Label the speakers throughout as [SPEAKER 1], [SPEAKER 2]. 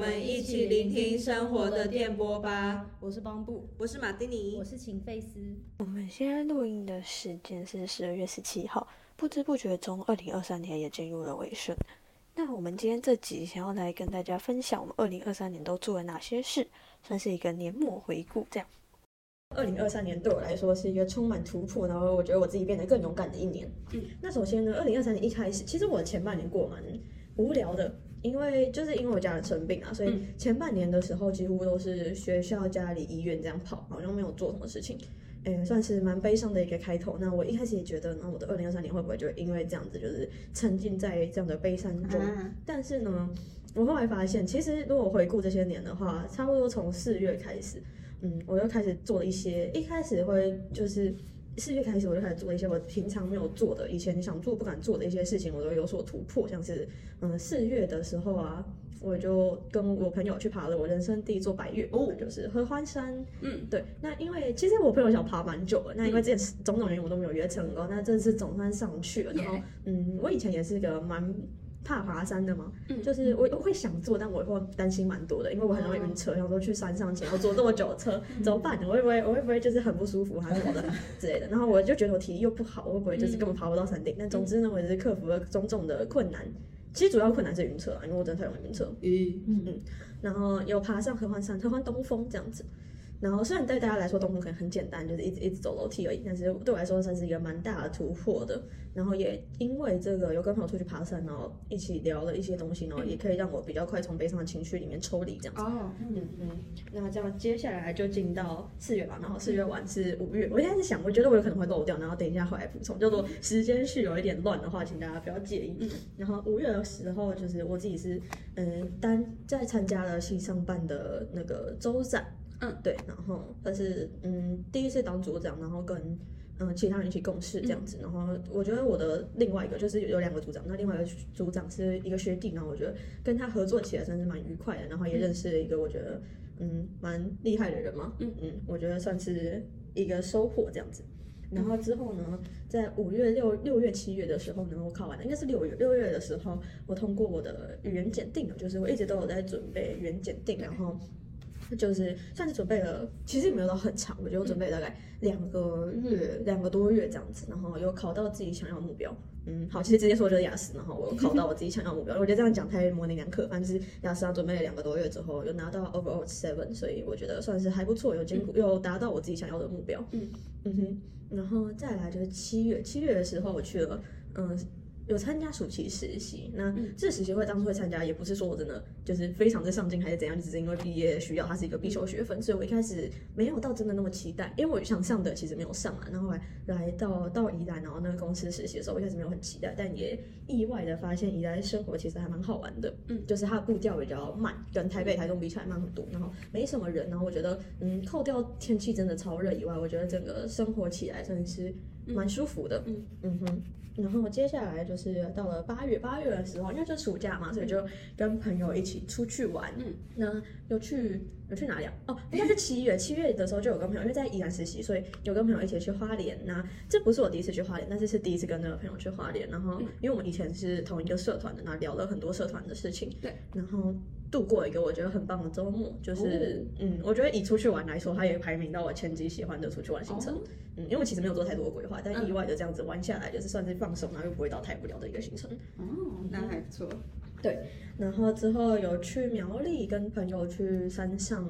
[SPEAKER 1] 们一起聆听生活的电波吧。
[SPEAKER 2] 我是邦布，
[SPEAKER 1] 我是马丁尼，
[SPEAKER 2] 我是秦费斯。
[SPEAKER 3] 我们现在录音的时间是十二月十七号，不知不觉中，二零二三年也进入了尾声。那我们今天这集想要来跟大家分享我们二零二三年都做了哪些事，算是一个年末回顾。这样，
[SPEAKER 4] 二零二三年对我来说是一个充满突破，然后我觉得我自己变得更勇敢的一年。嗯，那首先呢，二零二三年一开始，其实我前半年过蛮无聊的。因为就是因为我家人生病啊，所以前半年的时候几乎都是学校、家里、医院这样跑，好像没有做什么事情，诶，算是蛮悲伤的一个开头。那我一开始也觉得，那我的二零二三年会不会就因为这样子，就是沉浸在这样的悲伤中？但是呢，我后来发现，其实如果回顾这些年的话，差不多从四月开始，嗯，我就开始做了一些，一开始会就是。四月开始，我就开始做一些我平常没有做的、以前想做不敢做的一些事情，我都有所突破。像是，嗯，四月的时候啊，我就跟我朋友去爬了我人生第一座白岳，哦，就是合欢山。嗯，对。那因为其实我朋友想爬蛮久了，那因为之前种种原因我都没有约成功，那这次总算上去了。然后，嗯，我以前也是个蛮。怕爬山的嘛？嗯，就是我我会想做，但我会担心蛮多的，因为我很容易晕车。然后说去山上前要坐这么久的车，怎么办？我会不会我会不会就是很不舒服还是什么的之类的？然后我就觉得我体力又不好，我会不会就是根本爬不到山顶？但总之呢，我也是克服了种种的困难。其实主要困难是晕车啊，因为我真的太容易晕车。嗯嗯嗯。然后有爬上合欢山、合欢东峰这样子。然后虽然对大家来说东峰可能很简单，就是一直一直走楼梯而已，但是对我来说算是一个蛮大的突破的。然后也因为这个有跟朋友出去爬山，然后一起聊了一些东西，然后也可以让我比较快从悲伤的情绪里面抽离这样子。哦，嗯嗯。那这样接下来就进到四月吧，然后四月完是五月。我现在是想，我觉得我有可能会漏掉，然后等一下回来补充。叫做时间序有一点乱的话，请大家不要介意。嗯。然后五月的时候，就是我自己是嗯单在参加了西上办的那个周展。嗯，对。然后但是嗯第一次当组长，然后跟。嗯，其他人一起共事这样子，然后我觉得我的另外一个就是有两个组长，那另外一个组长是一个学弟，然后我觉得跟他合作起来算是蛮愉快的，然后也认识了一个我觉得嗯蛮厉害的人嘛，嗯嗯，我觉得算是一个收获这样子。然后之后呢，在五月六六月七月的时候呢，我考完了，应该是六月六月的时候，我通过我的语言检定了，就是我一直都有在准备语言检定，然后。就是算是准备了，其实也没有到很长，我觉得我准备大概两个月、两个多月这样子，然后有考到自己想要的目标。嗯，好，其实直接说就是雅思，然后我考到我自己想要目标。我觉得这样讲太模棱两可，反正就是雅思啊，准备了两个多月之后，有拿到 overall seven，所以我觉得算是还不错，有兼顾，有达到我自己想要的目标。嗯嗯哼，然后再来就是七月，七月的时候我去了，嗯。有参加暑期实习，那这实习会当初会参加，也不是说我真的就是非常的上进还是怎样，只是因为毕业需要，它是一个必修学分，所以我一开始没有到真的那么期待，因为我想上的其实没有上啊。然后来来到到宜兰，然后那个公司实习的时候，我一开始没有很期待，但也意外的发现宜兰生活其实还蛮好玩的，嗯，就是它的步调比较慢，跟台北、台中比起来慢很多，然后没什么人，然后我觉得，嗯，扣掉天气真的超热以外，我觉得整个生活起来真的是蛮舒服的，嗯嗯哼。然后接下来就是到了八月，八月的时候，因为就暑假嘛，所以就跟朋友一起出去玩。嗯，那又去有去哪里啊？哦，应该是七月，七月的时候就有跟朋友，因为在宜兰实习，所以有跟朋友一起去花莲。那这不是我第一次去花莲，但是是第一次跟那个朋友去花莲。然后，因为我们以前是同一个社团的，那聊了很多社团的事情。对，然后。度过一个我觉得很棒的周末，就是嗯，我觉得以出去玩来说，它也排名到我前几喜欢的出去玩行程。嗯，因为我其实没有做太多的规划，但意外的这样子玩下来，就是算是放松，然后又不会到太无聊的一个行程。
[SPEAKER 2] 哦，那还不错。
[SPEAKER 4] 对，然后之后有去苗栗，跟朋友去山上。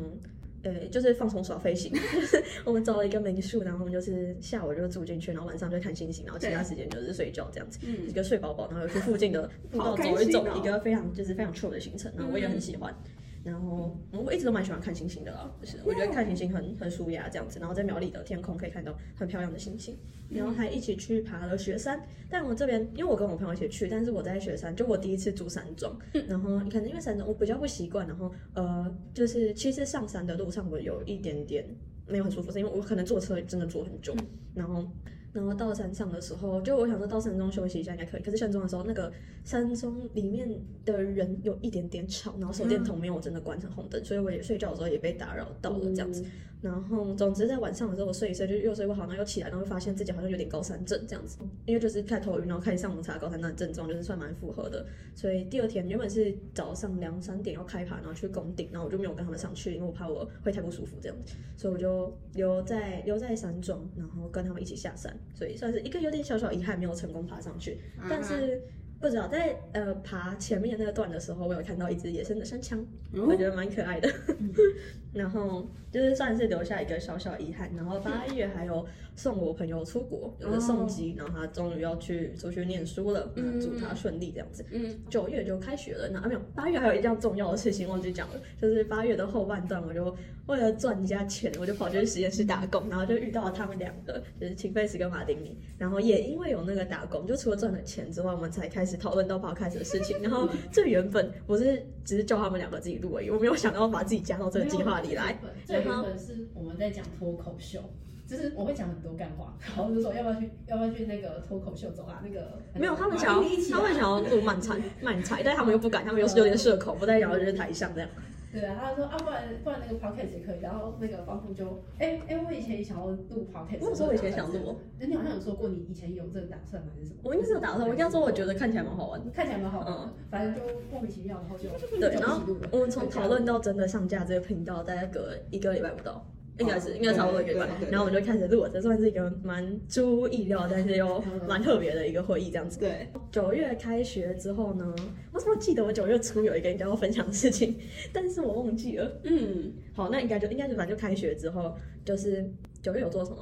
[SPEAKER 4] 呃，就是放松耍飞行，我们找了一个民宿，然后我们就是下午就住进去，然后晚上就看星星，然后其他时间就是睡觉这样子，一个睡饱饱，然后去附近的步道走一走，一个非常就是非常 chill 的行程，然后我也很喜欢。然后我一直都蛮喜欢看星星的啦，就是我觉得看星星很很舒压这样子。然后在苗栗的天空可以看到很漂亮的星星，然后还一起去爬了雪山。但我这边因为我跟我朋友一起去，但是我在雪山就我第一次住山庄，然后可能因为山庄我比较不习惯，然后呃就是其实上山的路上我有一点点没有很舒服，是因为我可能坐车真的坐很久，然后。然后到山上的时候，就我想说到山中休息一下应该可以。可是山中的时候，那个山中里面的人有一点点吵，然后手电筒没有真的关成红灯，所以我也睡觉的时候也被打扰到了这样子。然后总之在晚上的时候我睡一睡就又睡不好，然后又起来，然后发现自己好像有点高山症这样子，因为就是开始头晕，然后开始上网查高山症的症状，就是算蛮符合的。所以第二天原本是早上两三点要开爬，然后去攻顶，然后我就没有跟他们上去，因为我怕我会太不舒服这样子，所以我就留在留在山庄，然后跟他们一起下山，所以算是一个有点小小遗憾，没有成功爬上去，但是。不知道在呃爬前面那个段的时候，我有看到一只野生的山羌，我觉得蛮可爱的。然后就是算是留下一个小小遗憾。然后八月还有送我朋友出国，有个送机，然后他终于要去出去念书了，嗯，祝他顺利这样子。嗯，九月就开学了，那没有八月还有一件重要的事情忘记讲了，就是八月的后半段，我就为了赚一下钱，我就跑去实验室打工，然后就遇到了他们两个，就是秦飞斯跟马丁尼。然后也因为有那个打工，就除了赚了钱之外，我们才开始。讨论到跑开始的事情，然后这原本我是只是叫他们两个自己录而已，我没有想到把自己加到这个计划里来。
[SPEAKER 5] 这原本是我们在讲脱口秀，就是我会讲很多干话，然后就说要不要去要不要去那个脱口秀走啊？那个
[SPEAKER 4] 没有，他们想要他们想要录慢才 慢才，但他们又不敢，他们又是有点社恐，不太想要就是台上这样。
[SPEAKER 5] 对啊，他说啊，不然不然那个 podcast 也可以。然后那个方富就，哎哎，我以前也想要录 podcast。
[SPEAKER 4] 我说我以前想录，
[SPEAKER 5] 你好像有说过你以前有这个打算还是什么？
[SPEAKER 4] 我应该是有打算，我应该说我觉得看起来蛮好玩，
[SPEAKER 5] 看起来蛮好玩。嗯，反正就莫名其妙，然后就
[SPEAKER 4] 对。然后我们从讨论到真的上架这个频道，大概隔一个礼拜不到。应该是应该差不多一个月，然后我们就开始录，这算是一个蛮出乎意料，但是又 蛮特别的一个会议这样子。
[SPEAKER 1] 对，
[SPEAKER 4] 九月开学之后呢，我怎么记得我九月初有一个人跟我分享的事情，但是我忘记了。嗯，好，那应该就应该就反正就开学之后，就是九月有做什么？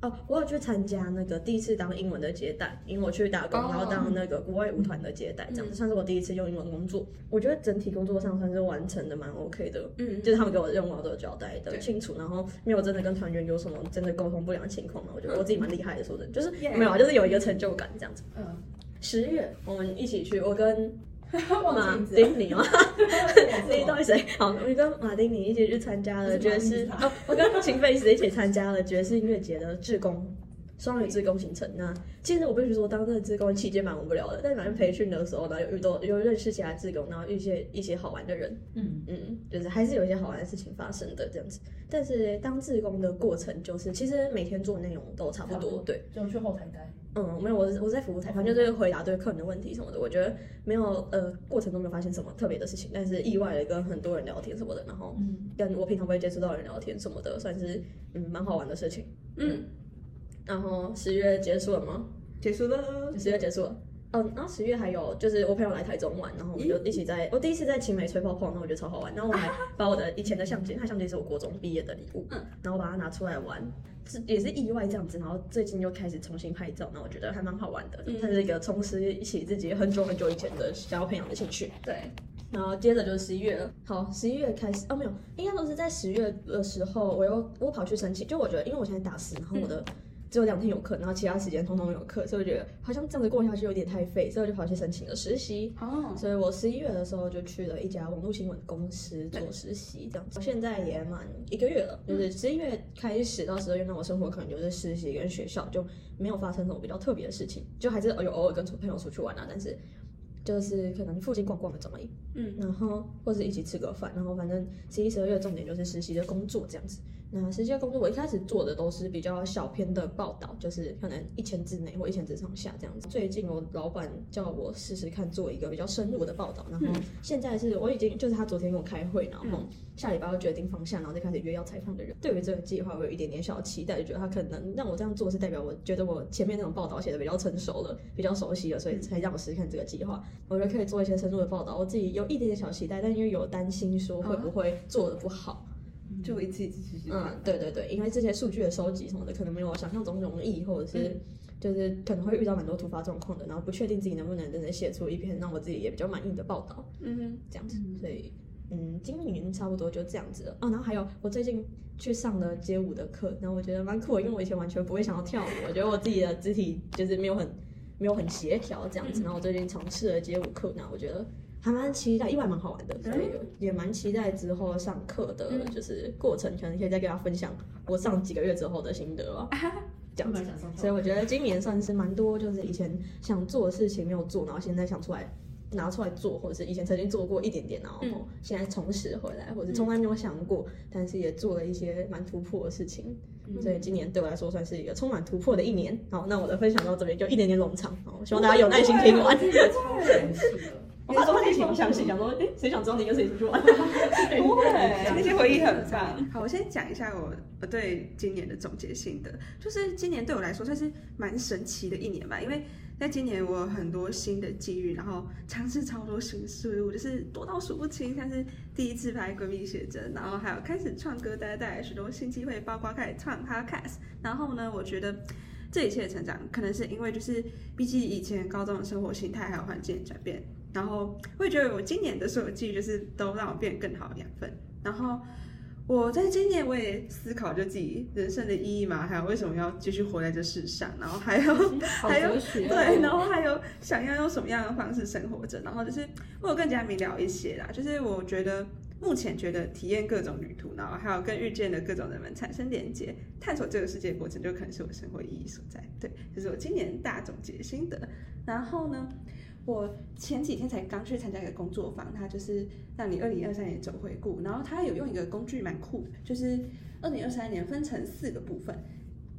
[SPEAKER 4] 哦，我有去参加那个第一次当英文的接待，因为我去打工，然后当那个国外舞团的接待，这样子算是我第一次用英文工作。我觉得整体工作上算是完成的蛮 OK 的，嗯，就是他们给我的任务都有交代的清楚，然后没有真的跟团员有什么真的沟通不良的情况嘛。我觉得我自己蛮厉害的，说的，就是没有啊，就是有一个成就感这样子。嗯，十月我们一起去，我跟。马丁尼吗？你到底谁？好，我跟马丁尼一起去参加了爵士。哦，我跟秦飞斯一起参加了爵士音乐节的志工。双语自工行程，那其实我必须说，当这个自工期间蛮无聊的。但反正培训的时候呢，有遇到有认识其他自工，然后遇些一些好玩的人，嗯嗯，就是还是有一些好玩的事情发生的这样子。但是当自工的过程，就是其实每天做的内容都差不多，对，
[SPEAKER 5] 就去后台待。
[SPEAKER 4] 嗯，没有，我我在服务台，反正就是回答对客人的问题什么的。我觉得没有，呃，过程中没有发现什么特别的事情，但是意外的跟很多人聊天什么的，然后跟我平常不会接触到的人聊天什么的，算是嗯蛮好玩的事情，嗯。然后十月结束了吗？
[SPEAKER 1] 结束了，
[SPEAKER 4] 十月结束了。嗯，然后十月还有就是我朋友来台中玩，然后我们就一起在，我第一次在青梅吹泡泡，那我觉得超好玩。然后我还 把我的以前的相机，他相机是我国中毕业的礼物，嗯，然后把它拿出来玩，是也是意外这样子。然后最近又开始重新拍照，那我觉得还蛮好玩的。它是一个重拾起自己很久很久以前的想要培养的兴趣。
[SPEAKER 1] 对，
[SPEAKER 4] 然后接着就是十一月了。好，十一月开始哦，没有，应该都是在十月的时候，我又我跑去申请，就我觉得因为我现在大四，然后我的。只有两天有课，然后其他时间通通没有课，所以我觉得好像这样子过下去有点太废，所以我就跑去申请了实习。哦，所以我十一月的时候就去了一家网络新闻公司做实习，这样子。现在也满一个月了，就是十一月开始到十二月，那我生活可能就是实习跟学校，就没有发生什么比较特别的事情，就还是有偶尔跟朋友出去玩啊，但是就是可能附近逛逛的怎么样？嗯，然后或者一起吃个饭，然后反正十一、十二月重点就是实习的工作这样子。那实际工作我一开始做的都是比较小篇的报道，就是可能一千字内或一千字上下这样子。最近我老板叫我试试看做一个比较深入的报道，然后现在是我已经就是他昨天跟我开会，然后下礼拜要决定方向，然后再开始约要采访的人。对于这个计划，我有一点点小期待，就觉得他可能让我这样做是代表我觉得我前面那种报道写的比较成熟了，比较熟悉了，所以才让我试试看这个计划。我觉得可以做一些深入的报道，我自己有一点点小期待，但因为有担心说会不会做的不好。
[SPEAKER 1] 就一次一次去去
[SPEAKER 4] 嗯，对对对，因为这些数据的收集什么的，可能没有我想象中容易，或者是就是可能会遇到蛮多突发状况的，然后不确定自己能不能真的写出一篇让我自己也比较满意的报道，嗯哼，这样子，所以嗯，今年差不多就这样子了哦。然后还有我最近去上了街舞的课，然后我觉得蛮酷的，因为我以前完全不会想要跳舞，我觉得我自己的肢体就是没有很没有很协调这样子，然后我最近尝试了街舞课，那我觉得。还蛮期待，意外蛮好玩的，所以也蛮期待之后上课的，就是过程，可能可以再跟大家分享我上几个月之后的心得吧。这样子，所以我觉得今年算是蛮多，就是以前想做的事情没有做，然后现在想出来拿出来做，或者是以前曾经做过一点点，然后
[SPEAKER 3] 嗯
[SPEAKER 4] 现在重拾回来，或者从来没有想过，但是也做了一些蛮突破的事情。所以今年对我来说算是一个充满突破的一年。好，那我的分享到这边就一点点冗长，好，希望大家有耐心听完。我怕说自己挺不相信，想说，哎，谁想知道你跟谁出去玩？
[SPEAKER 6] 不会，那些回忆很
[SPEAKER 5] 对
[SPEAKER 6] 棒。好，我先讲一下我我对今年的总结心得，就是今年对我来说算是蛮神奇的一年吧，因为在今年我有很多新的机遇，然后尝试超多新事物，就是多到数不清，像是第一次拍闺蜜写真，然后还有开始唱歌单，带来许多新机会，包括开始创 podcast，然后呢，我觉得。这一切的成长，可能是因为就是比起以前高中的生活形态还有环境的转变，然后我也觉得我今年的所有记忆就是都让我变得更好的养分。然后我在今年我也思考就自己人生的意义嘛，还有为什么要继续活在这世上，然后还有 还有对，然后还有想要用什么样的方式生活着，然后就是我有更加明了一些啦，就是我觉得。目前觉得体验各种旅途，然后还有跟遇见的各种人们产生连接，探索这个世界的过程，就可能是我生活意义所在。对，这是我今年大总结心得。然后呢，我前几天才刚去参加一个工作坊，它就是让你二零二三年走回顾，然后它有用一个工具蛮酷的，就是二零二三年分成四个部分。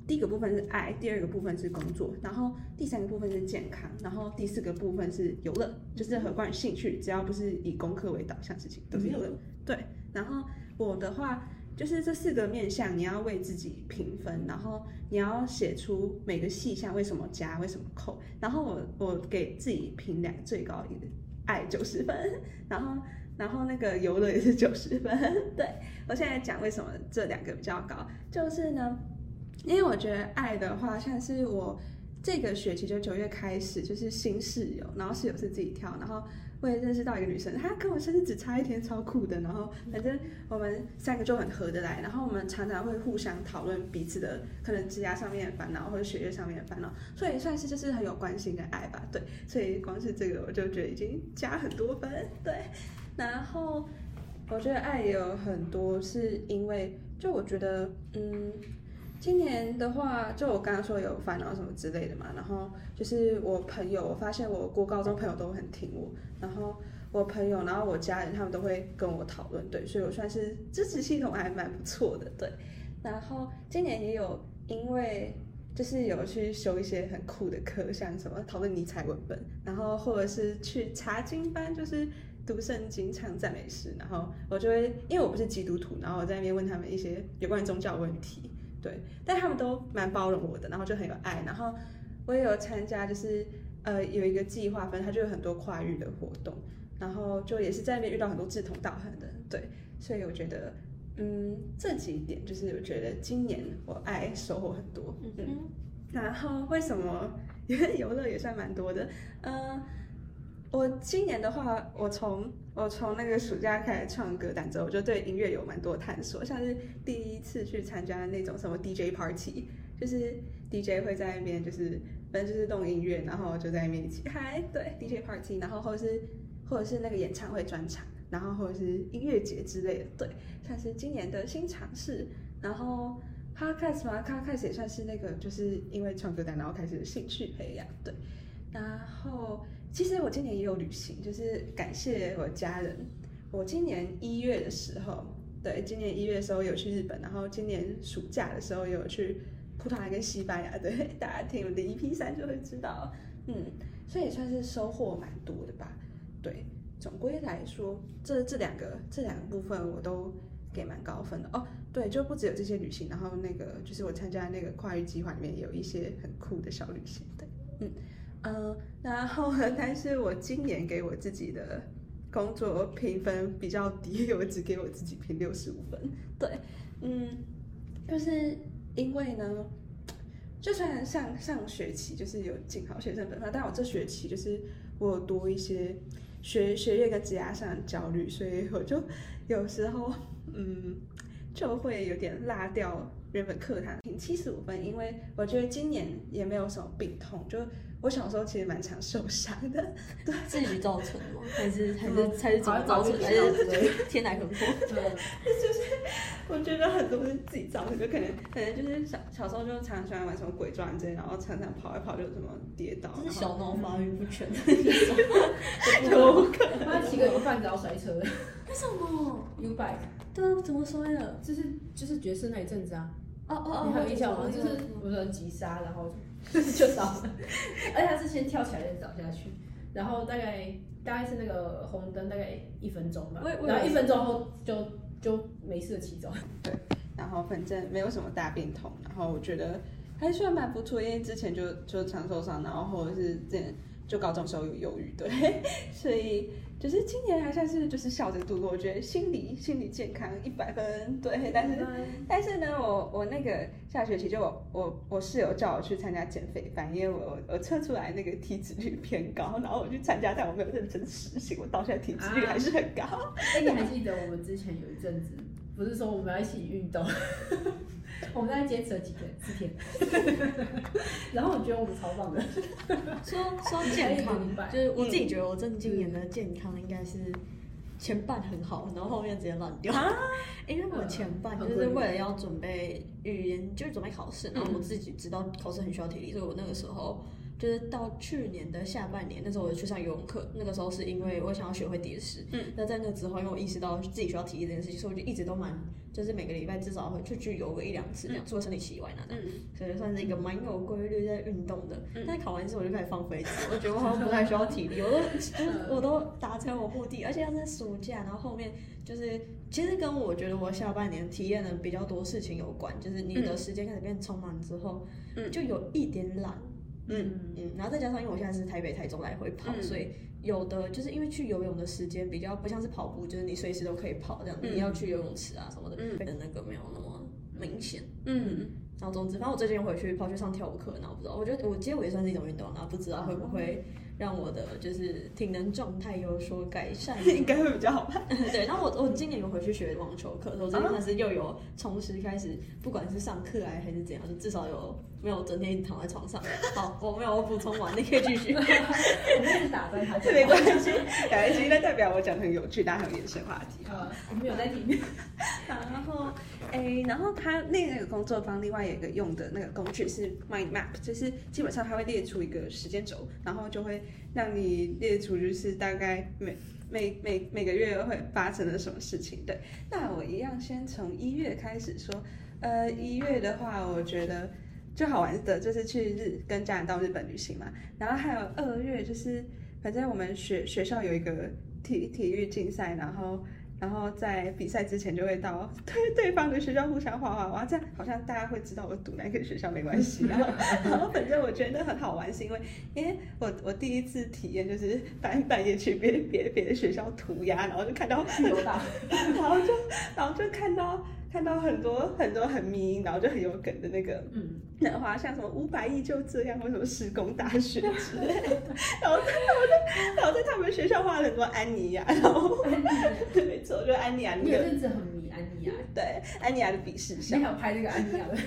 [SPEAKER 6] 第一个部分是爱，第二个部分是工作，然后第三个部分是健康，然后第四个部分是游乐，就是任何关于兴趣，只要不是以功课为导向的事情都是游乐。对，然后我的话就是这四个面向，你要为自己评分，然后你要写出每个细项为什么加，为什么扣，然后我我给自己评两最高一个爱九十分，然后然后那个游乐也是九十分。对我现在讲为什么这两个比较高，就是呢。因为我觉得爱的话，像是我这个学期就九月开始就是新室友，然后室友是自己挑，然后我也认识到一个女生，她跟我生日只差一天，超酷的。然后反正我们三个就很合得来，然后我们常常会互相讨论彼此的可能职业上面的烦恼或者学业上面的烦恼，所以算是就是很有关心跟爱吧。对，所以光是这个我就觉得已经加很多分。对，然后我觉得爱也有很多是因为就我觉得嗯。今年的话，就我刚刚说有烦恼什么之类的嘛，然后就是我朋友，我发现我国高中朋友都很听我，然后我朋友，然后我家人他们都会跟我讨论，对，所以我算是支持系统还蛮不错的，对。然后今年也有因为就是有去修一些很酷的课，像什么讨论尼采文本，然后或者是去查经班，就是读圣经、唱赞美诗，然后我就会因为我不是基督徒，然后我在那边问他们一些有关宗教问题。对，但他们都蛮包容我的，然后就很有爱。然后我也有参加，就是呃有一个计划，反正它就有很多跨域的活动，然后就也是在那边遇到很多志同道合的人。对，所以我觉得，嗯，这几点就是我觉得今年我爱收获很多。嗯，然后为什么？因为游乐也算蛮多的，嗯。我今年的话，我从我从那个暑假开始唱歌单之后，我就对音乐有蛮多探索，像是第一次去参加那种什么 DJ party，就是 DJ 会在那边就是反正就是动音乐，然后就在那边一起嗨，对 DJ party，然后或者是或者是那个演唱会专场，然后或者是音乐节之类的，对，像是今年的新尝试，然后 podcast 嘛，podcast 也算是那个就是因为唱歌单然后开始兴趣培养，对，然后。其实我今年也有旅行，就是感谢我家人。我今年一月的时候，对，今年一月的时候有去日本，然后今年暑假的时候有去葡萄牙跟西班牙。对，大家听我的 EP 三就会知道，嗯，所以也算是收获蛮多的吧。对，总归来说，这这两个这两个部分我都给蛮高分的哦。对，就不只有这些旅行，然后那个就是我参加那个跨域计划里面有一些很酷的小旅行。对，嗯。嗯，然后？但是我今年给我自己的工作评分比较低，我只给我自己评六十五分。对，嗯，就是因为呢，就算上上学期就是有进好学生本分，但我这学期就是我有多一些学学业跟职业上的焦虑，所以我就有时候嗯就会有点落掉原本课堂评七十五分，因为我觉得今年也没有什么病痛，就我小时候其实蛮常受伤的，对
[SPEAKER 4] 自己造成吗？还是 还是还是怎么造成？还是天来横祸？
[SPEAKER 6] 我觉得很多是自己造成，就可能可能就是小小时候就常常喜欢玩什么鬼抓人之类，然后常常跑一跑就什么跌倒，
[SPEAKER 4] 这是小脑发育不全，
[SPEAKER 6] 有可能。
[SPEAKER 5] 他骑个油饭只要摔车的
[SPEAKER 4] 为什么
[SPEAKER 5] ？，U bike，
[SPEAKER 4] 对啊，怎么摔的？
[SPEAKER 5] 就是就是爵士那一阵子啊，
[SPEAKER 4] 哦哦
[SPEAKER 5] 你还有印象吗？就是我说急刹，然后 就倒了，而且他是先跳起来再倒下去，然后大概大概是那个红灯大概一分钟吧然后一分钟后就就没事的骑走。
[SPEAKER 6] 对然后反正没有什么大病痛，然后我觉得还算蛮不错，因为之前就就常受伤，然后或者是之前就高中时候有忧郁，对，所以就是今年还算是就是笑着度过，我觉得心理心理健康一百分，对，但是但是呢，我我那个下学期就我我我室友叫我去参加减肥班，因为我我测出来那个体脂率偏高，然后我去参加，但我没有认真实行，我到现在体脂率还是很高。
[SPEAKER 5] 哎，你还记得我们之前有一阵子，不是说我们要一起运动，我们大概坚持了几天，四天，然后我觉得我们超棒的，
[SPEAKER 4] 说说健康 就是我自己觉得我真的今年的健康应该是前半很好，然后后面直接烂掉。因为我前半就是为了要准备语言，就是准备考试，然后我自己知道考试很需要体力，所以我那个时候。就是到去年的下半年，那时候我去上游泳课，那个时候是因为我想要学会蝶式。嗯，那在那之后，因为我意识到自己需要体力这件事情，所以我就一直都蛮，就是每个礼拜至少会去去游个一两次这样，除了生理期以外呢，这样，所以算是一个蛮有规律在运动的。但是考完之后我就开始放飞自我，我觉得我好像不太需要体力，我都 就是我都达成我目的，而且要在暑假，然后后面就是其实跟我觉得我下半年体验的比较多事情有关，就是你的时间开始变充满之后，就有一点懒。嗯嗯，然后再加上因为我现在是台北、台中来回跑，所以有的就是因为去游泳的时间比较不像是跑步，就是你随时都可以跑这样，你要去游泳池啊什么的，的那个没有那么明显。嗯，然后总之，反正我最近回去跑去上跳舞课，然后不知道，我觉得我街舞也算是一种运动，然后不知道会不会让我的就是体能状态有所改善，
[SPEAKER 6] 应该会比较好吧。
[SPEAKER 4] 对，然后我我今年有回去学网球课，我最近算是又有重拾开始，不管是上课啊还是怎样，就至少有。没有整天一直躺在床上。好，我没有我补充完，你可以继续。
[SPEAKER 5] 我一直打断他，
[SPEAKER 6] 没关系，没关系，那代表我讲的很有趣，大家很有延伸话题。
[SPEAKER 5] 呃，我们有在听。
[SPEAKER 6] 然后，哎，然后他那个工作坊另外有一个用的那个工具是 Mind Map，就是基本上它会列出一个时间轴，然后就会让你列出就是大概每每每每个月会发生了什么事情。对，那我一样先从一月开始说。呃，一月的话，我觉得。最好玩的就是去日跟家人到日本旅行嘛，然后还有二月就是反正我们学学校有一个体体育竞赛，然后然后在比赛之前就会到 对对方的学校互相画画，哇，这样好像大家会知道我读哪个学校没关系，然后 然后反正我觉得很好玩，是因为因为我我第一次体验就是 半半夜去别别别的学校涂鸦，然后就看到然后就然后就看到。看到很多很多很迷，然后就很有梗的那个，嗯，然后像什么五百亿就这样，或什么施工大学之类，然后然后在然后在他们学校画了很多安妮亚，然后 没错，就安妮亚，
[SPEAKER 5] 你有阵子很迷安妮亚，
[SPEAKER 6] 对，安妮亚的鄙视笑，
[SPEAKER 5] 你还有拍那个安妮亚的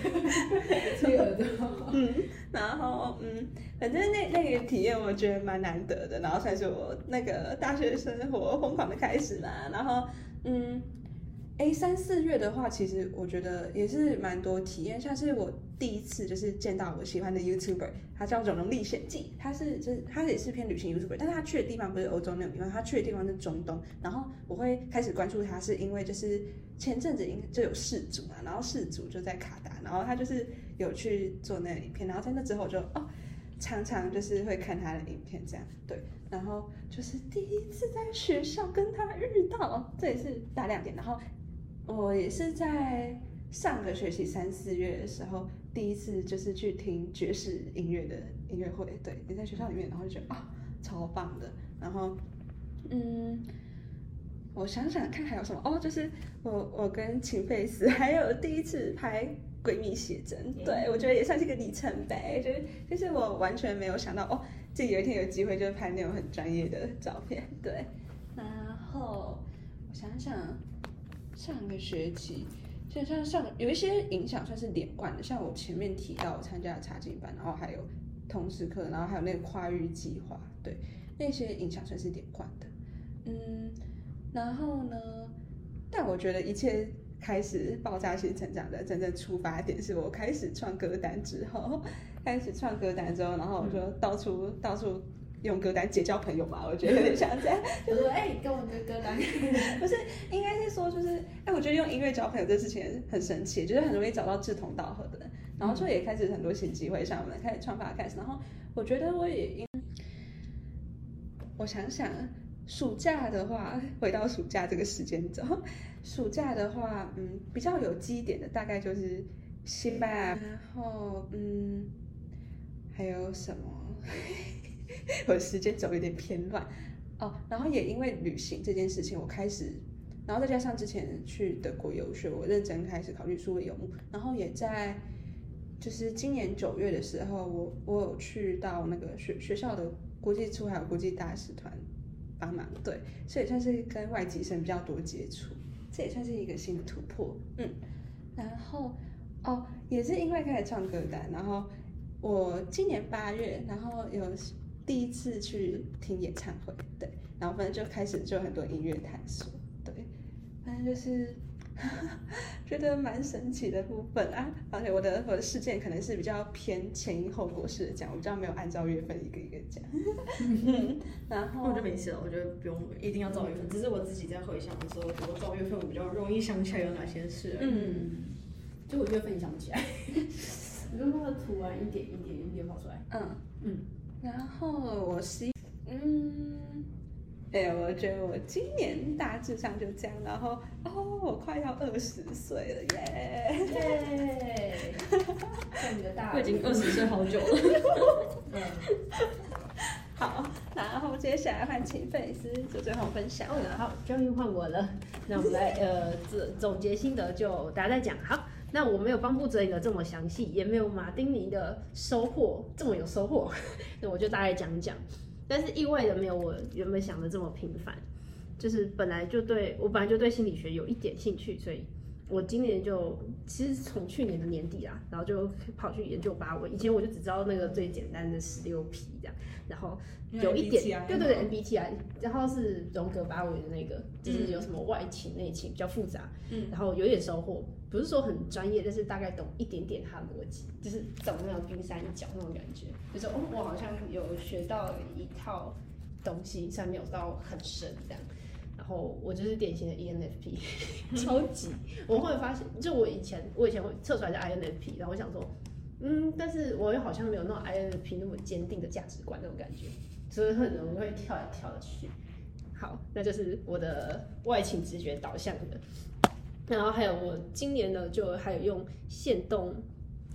[SPEAKER 6] 嗯，然后嗯，反正那那个体验我觉得蛮难得的，然后算是我那个大学生活疯狂的开始嘛，然后嗯。哎，三四月的话，其实我觉得也是蛮多体验，像是我第一次就是见到我喜欢的 YouTuber，他叫《荣荣历险记》，他是就是他也是偏旅行 YouTuber，但是他去的地方不是欧洲那种地方，他去的地方是中东。然后我会开始关注他，是因为就是前阵子应就有世足嘛，然后世足就在卡达，然后他就是有去做那个影片，然后在那之后就哦，常常就是会看他的影片这样，对，然后就是第一次在学校跟他遇到，这也是大亮点，然后。我也是在上个学期三四月的时候，第一次就是去听爵士音乐的音乐会，对，也在学校里面，然后就觉得啊，超棒的。然后，嗯，我想想看还有什么哦，就是我我跟秦费斯还有第一次拍闺蜜写真，对我觉得也算是一个里程碑，就是就是我完全没有想到哦，自己有一天有机会就是拍那种很专业的照片，对。然后我想想。上个学期像像上有一些影响算是连贯的，像我前面提到我参加的插进班，然后还有通识课，然后还有那个跨域计划，对那些影响算是连贯的。嗯，然后呢，但我觉得一切开始爆炸性成长的真正出发点是我开始创歌单之后，开始创歌单之后，然后我就到处到处。用歌单结交朋友嘛，我觉得有点像这样。
[SPEAKER 5] 就说哎，跟我的歌单，
[SPEAKER 6] 不是，应该是说就是，哎，我觉得用音乐交朋友这事情很神奇，就是很容易找到志同道合的人，然后就也开始很多新机会，像我们开始创发开始，然后我觉得我也因，我想想，暑假的话，回到暑假这个时间轴，暑假的话，嗯，比较有基点的大概就是新吧，然后嗯，还有什么？我时间轴有点偏乱哦，然后也因为旅行这件事情，我开始，然后再加上之前去德国游学，我认真开始考虑数位游牧，然后也在就是今年九月的时候，我我有去到那个学学校的国际处还有国际大使团帮忙，对，所以算是跟外籍生比较多接触，这也算是一个新的突破，嗯，然后哦，也是因为开始唱歌单，然后我今年八月，然后有。第一次去听演唱会，对，然后反正就开始就很多音乐探索，对，反正就是 觉得蛮神奇的部分啊。而且我的我的事件可能是比较偏前因后果式的讲，我比较没有按照月份一个一个讲。然后
[SPEAKER 4] 我就没事了，我觉得不用一定要照月份，只是我自己在回想的时候，我照月份我比较容易想起来有哪些事。
[SPEAKER 5] 嗯，就我月份想不起来，你就那个涂完一点一点一点跑出来。
[SPEAKER 6] 嗯嗯。然后我希，嗯，哎，我觉得我今年大致上就这样。然后，哦，我快要二十岁了耶！
[SPEAKER 5] 耶！你的大，
[SPEAKER 4] 我已经二十岁好久了。
[SPEAKER 6] 嗯，好，然后接下来换请粉丝做最后分享。
[SPEAKER 5] 好，终于换我了。那我们来，呃，总总结心得就大家再讲。好。那我没有帮布泽尼的这么详细，也没有马丁尼的收获这么有收获，那我就大概讲讲。但是意外的没有我原本想的这么频繁，就是本来就对我本来就对心理学有一点兴趣，所以我今年就其实从去年的年底啊，然后就跑去研究八维。以前我就只知道那个最简单的十六 P 这样，然后有一点对对对 MBTI，然后是荣格八维的那个，就是有什么外倾内倾比较复杂，嗯，然后有点收获。不是说很专业，但是大概懂一点点它的逻辑，就是懂那种冰山一角那种感觉。就是哦，我好像有学到一套东西，虽然没有到很深这样。然后我就是典型的 ENFP，超级。我会发现，就我以前我以前会测出来是 INFP，然后我想说，嗯，但是我又好像没有那种 INFP 那么坚定的价值观那种感觉，所以很容易会跳来跳去。好，那就是我的外倾直觉导向的。然后还有我今年呢，就还有用线动，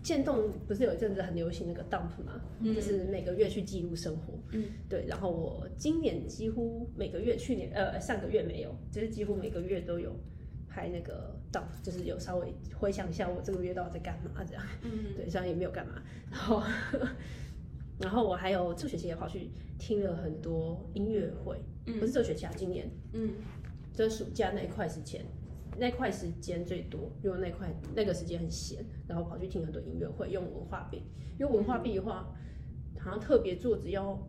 [SPEAKER 5] 线动不是有一阵子很流行那个 dump 吗？就是每个月去记录生活。嗯，对。然后我今年几乎每个月，去年呃上个月没有，就是几乎每个月都有拍那个 dump，就是有稍微回想一下我这个月到底在干嘛这样。嗯，对，虽然也没有干嘛。然后，然后我还有这学期也跑去听了很多音乐会，不是这学期啊，今年。嗯，就暑假那一块时间。那块时间最多，因为那块那个时间很闲，然后跑去听很多音乐会，用文化币。用文化币的话，好像特别座只要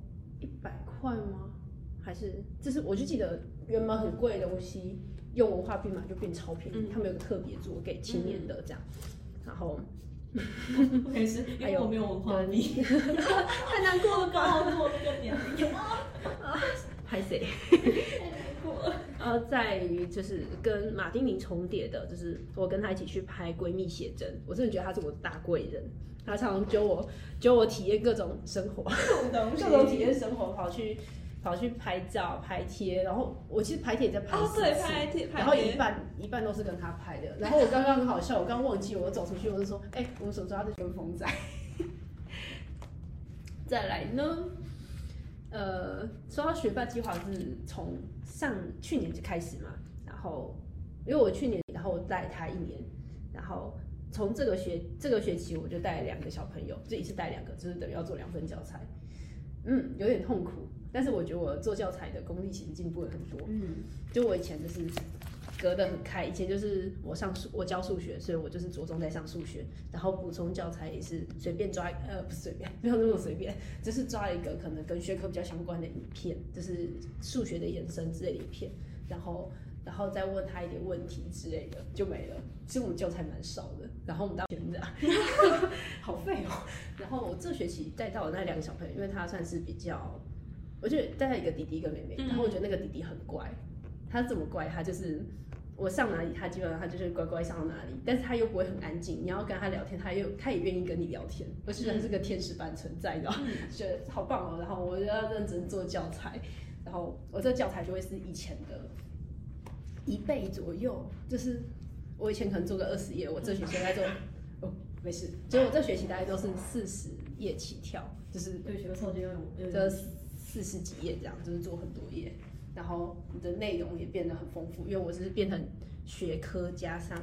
[SPEAKER 5] 一百块吗？还是就是我就记得原本很贵的东西，用文化币买就变超便宜。他们有个特别座给青年的这样，然后
[SPEAKER 4] 没事，还有没有文化币？
[SPEAKER 5] 太难过了，
[SPEAKER 4] 刚好过这个年龄，
[SPEAKER 5] 拍谁？呃，在于就是跟马丁尼重叠的，就是我跟他一起去拍闺蜜写真，我真的觉得他是我的大贵人，他常常教我教我体验各种生活，各种体验生活，跑去跑去拍照拍贴，然后我其实拍贴也在拍
[SPEAKER 6] 哦，对，拍贴，
[SPEAKER 5] 然后一半一半都是跟他拍的，然后我刚刚很好笑，我刚忘记我走出去，我就说，哎，我们手抓着跟风仔，再来呢。呃，说到学霸计划是从上去年就开始嘛，然后因为我去年然后带他一年，然后从这个学这个学期我就带两个小朋友，这一次带两个，就是等于要做两份教材，嗯，有点痛苦，但是我觉得我做教材的功力其实进步了很多，嗯，就我以前就是隔得很开。以前就是我上数，我教数学，所以我就是着重在上数学，然后补充教材也是随便抓，呃，不是随便，没有那么随便，就是抓一个可能跟学科比较相关的影片，就是数学的延伸之类的影片，然后然后再问他一点问题之类的就没了。其实我们教材蛮少的，然后我们到现在好废哦。然后我这学期带到的那两个小朋友，因为他算是比较，我觉得带了一个弟弟一个妹妹，然后我觉得那个弟弟很乖，他怎么乖？他就是我上哪里，他基本上他就是乖乖上到哪里，但是他又不会很安静。你要跟他聊天，他又他也愿意跟你聊天，我觉得他是个天使般存在，你知道觉得好棒哦。然后我就要认真做教材，然后我这教材就会是以前的一倍左右，就是我以前可能做个二十页，我这学期大概做哦没事，就我这学期大概都是四十页起跳，就是
[SPEAKER 2] 对，学超级有用，
[SPEAKER 5] 这四十几页这样，就是做很多页，然后你的内容也变得很丰富，因为我是变成学科加上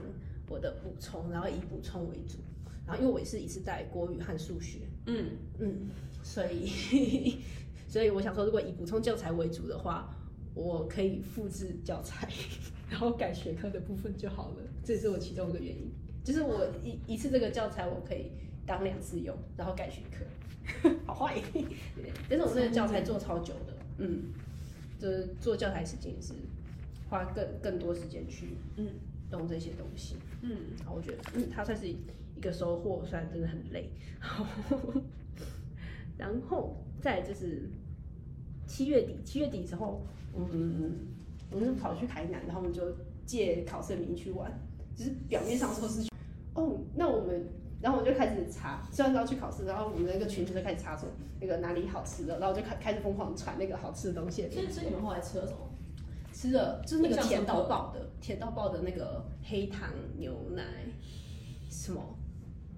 [SPEAKER 5] 我的补充，然后以补充为主，然后因为我也是一次带国语和数学，
[SPEAKER 6] 嗯，
[SPEAKER 5] 嗯，所以 所以我想说，如果以补充教材为主的话，我可以复制教材，然后改学科的部分就好了，这也是我其中一个原因，就是我一一次这个教材我可以当两次用，然后改学科，好坏，对，但是我这个教材做超久的，嗯，就是做教材时间也是花更更多时间去
[SPEAKER 6] 嗯
[SPEAKER 5] 弄这些东西，
[SPEAKER 6] 嗯，
[SPEAKER 5] 然后我觉得，嗯，它算是一个收获，虽然真的很累。然后再来就是七月底，七月底之后，嗯，我们就跑去台南，然后我们就借考试的名去玩，就是表面上说是去。哦，那我们，然后我就开始查，虽然要去考试，然后我们那个群组就开始查说那个哪里好吃的，然后就开开始疯狂传那个好吃的东西
[SPEAKER 2] 所以所以你们后来吃了什么？
[SPEAKER 5] 吃了就是那个甜到爆的，甜到爆的那个黑糖牛奶，什么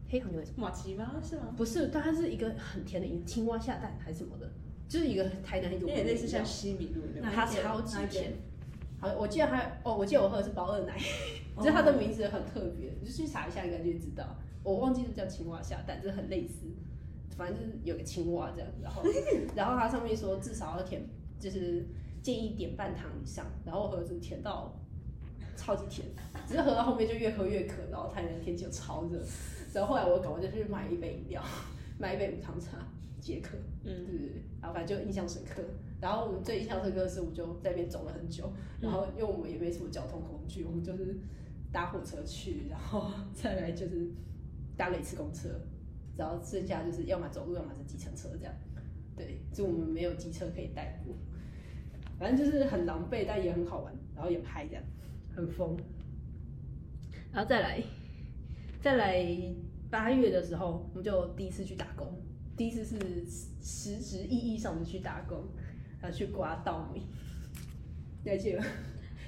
[SPEAKER 5] 黑糖牛奶？
[SPEAKER 6] 马奇吗？是吗？
[SPEAKER 5] 不是，但它是一个很甜的饮青蛙下蛋还是什么的，就是一个台南一种
[SPEAKER 6] 有点类似像西米露那种。
[SPEAKER 5] 它超级甜。好，我记得还哦，我记得我喝的是包二奶，就是它的名字很特别，你就去查一下应该就知道。我忘记是叫青蛙下蛋，这很类似，反正就是有个青蛙这样，然后 然后它上面说至少要甜，就是建议点半糖以上，然后我喝的是甜到超级甜，只是喝到后面就越喝越渴，然后台南天气又超热，然后后来我赶快就去买一杯饮料，买一杯无糖茶解渴，
[SPEAKER 6] 嗯
[SPEAKER 5] 对对对，然后反正就印象深刻。然后我们最印象深刻的是，我就在那边走了很久，然后因为我们也没什么交通工具，我们就是搭火车去，然后 再来就是搭了一次公车，然后剩下就是要么走路，要么是计程车这样。对，就我们没有机车可以代步，反正就是很狼狈，但也很好玩，然后也拍这样，很疯。然后再来，再来八月的时候，我们就第一次去打工，第一次是实质意义上的去打工，然后去刮稻米，你还记得吗？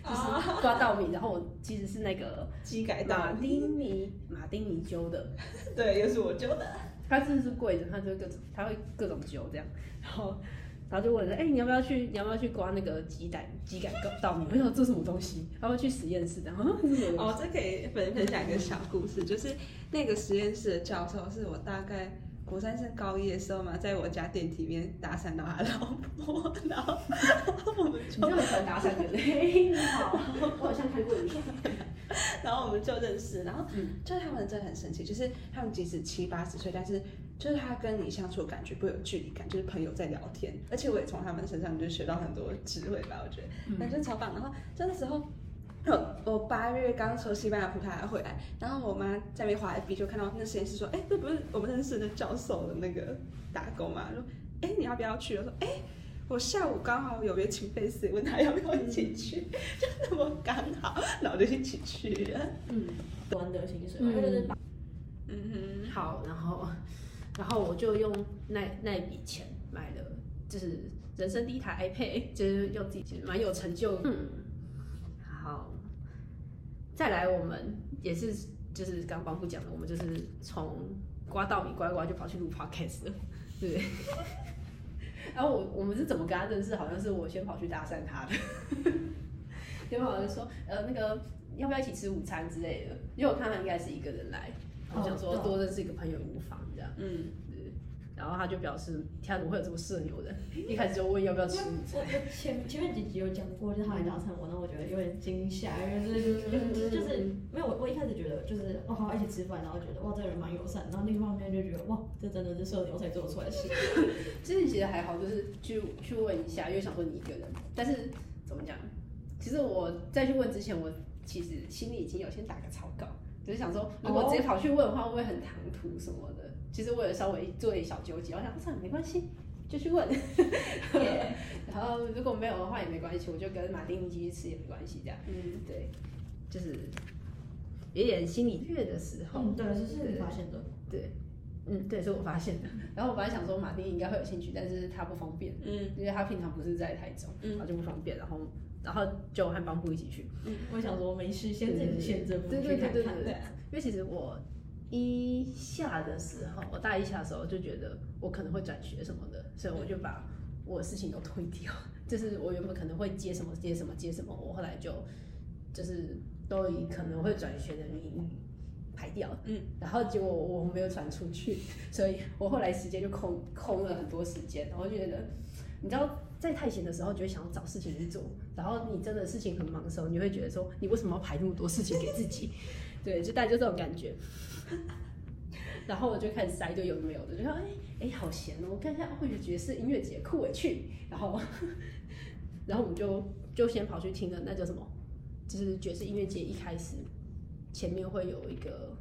[SPEAKER 5] 就是刮稻米，然后我其实是那个
[SPEAKER 6] 机改
[SPEAKER 5] 马
[SPEAKER 6] 到
[SPEAKER 5] 丁尼马丁尼揪的，
[SPEAKER 6] 对，又是我揪的。
[SPEAKER 5] 他真的是跪着，他就各种他会各种揪这样，然后然后就问说，哎、你要不要去你要不要去刮那个鸡蛋鸡改稻米？我想这是什么东西？他会去实验室的，
[SPEAKER 6] 哦，这可以分分享一个小故事，就是那个实验室的教授是我大概国三升高一的时候嘛，在我家电梯里面搭讪到他老婆，然后我们
[SPEAKER 5] 你
[SPEAKER 6] 就
[SPEAKER 5] 就很喜欢搭讪的，嘿，你好，我好像看过你。
[SPEAKER 6] 然后我们就认识，然后
[SPEAKER 5] 嗯
[SPEAKER 6] 就是他们真的很神奇，就是他们即使七八十岁，但是就是他跟你相处的感觉不会有距离感，就是朋友在聊天，而且我也从他们身上就学到很多智慧吧，我觉得，反正超棒。然后就那时候。我我八月刚从西班牙葡萄牙回来，然后我妈在那边滑 FB 就看到那实验室说，哎，这不是我们认识的教授的那个打工嘛？说，哎，你要不要去？我说，哎，我下午刚好有约请贝斯，问他要不要一起去，就那么刚好，然后就一起去了。
[SPEAKER 5] 嗯
[SPEAKER 2] 端的薪水，
[SPEAKER 5] 嗯
[SPEAKER 2] 他就是把
[SPEAKER 6] 嗯哼。
[SPEAKER 5] 好，然后然后我就用那那一笔钱买了，就是人生第一台 iPad，就是用自己其实蛮有成就。嗯，好，再来我们也是就是刚帮夫讲的，我们就是从刮稻米乖乖就跑去录 podcast 了，对不对？然后我我们是怎么跟他认识？好像是我先跑去搭讪他的，先跑就说呃那个要不要一起吃午餐之类的，因为我看他应该是一个人来，我想说多认识一个朋友无妨这样。
[SPEAKER 6] 嗯，
[SPEAKER 5] 然后他就表示天怎么会有这么社牛的，一开始就问要不要吃午
[SPEAKER 4] 我
[SPEAKER 5] 餐。
[SPEAKER 4] 我前前面几集有讲过，就是他来搭讪我，然后我觉得有点惊吓，因为就是就是就是没有我我一开始觉得就是哦好一起吃饭，然后觉得哇这个人蛮友善，然后另一方面就觉得哇这真的是社牛才做出来的事。
[SPEAKER 5] 其实其实还好，就是去去问一下，因为想说你一个人，但是怎么讲？其实我在去问之前，我其实心里已经有先打个草稿，就是想说，如果直接跑去问的话，会不会很唐突什么的？其实我也稍微做一小纠结，我想算了，没关系，就去问。然后如果没有的话也没关系，我就跟马丁一起去吃也没关系，这样。
[SPEAKER 6] 嗯，
[SPEAKER 5] 对，就是有点心理虐的时候。
[SPEAKER 4] 嗯，对，这是你发现的。
[SPEAKER 5] 对，嗯，对，是我发现的。然后我本来想说马丁应该会有兴趣，但是他不方便，
[SPEAKER 6] 嗯，
[SPEAKER 5] 因为他平常不是在台中，
[SPEAKER 6] 嗯
[SPEAKER 5] 然后就不方便。然后，然后就和邦布一起去。
[SPEAKER 4] 嗯我想说没事，先自己先这步
[SPEAKER 5] 对
[SPEAKER 4] 去看看。
[SPEAKER 5] 对对对对对。因为其实我一下的时候，我大一下的时候就觉得我可能会转学什么的，所以我就把我的事情都推掉。就是我原本可能会接什么接什么接什么，我后来就就是都以可能会转学的名义排掉。
[SPEAKER 6] 嗯，
[SPEAKER 5] 然后结果我没有传出去，所以我后来时间就空 空了很多时间，然后就觉得，你知道。在太闲的时候，就会想要找事情去做。然后你真的事情很忙的时候，你会觉得说，你为什么要排那么多事情给自己？对，就大概就这种感觉。然后我就开始塞，就有的没有的，就说哎哎好闲哦，我看一下会爵士音乐节，酷我去。然后然后我们就就先跑去听了，那叫什么？就是爵士音乐节一开始前面会有一个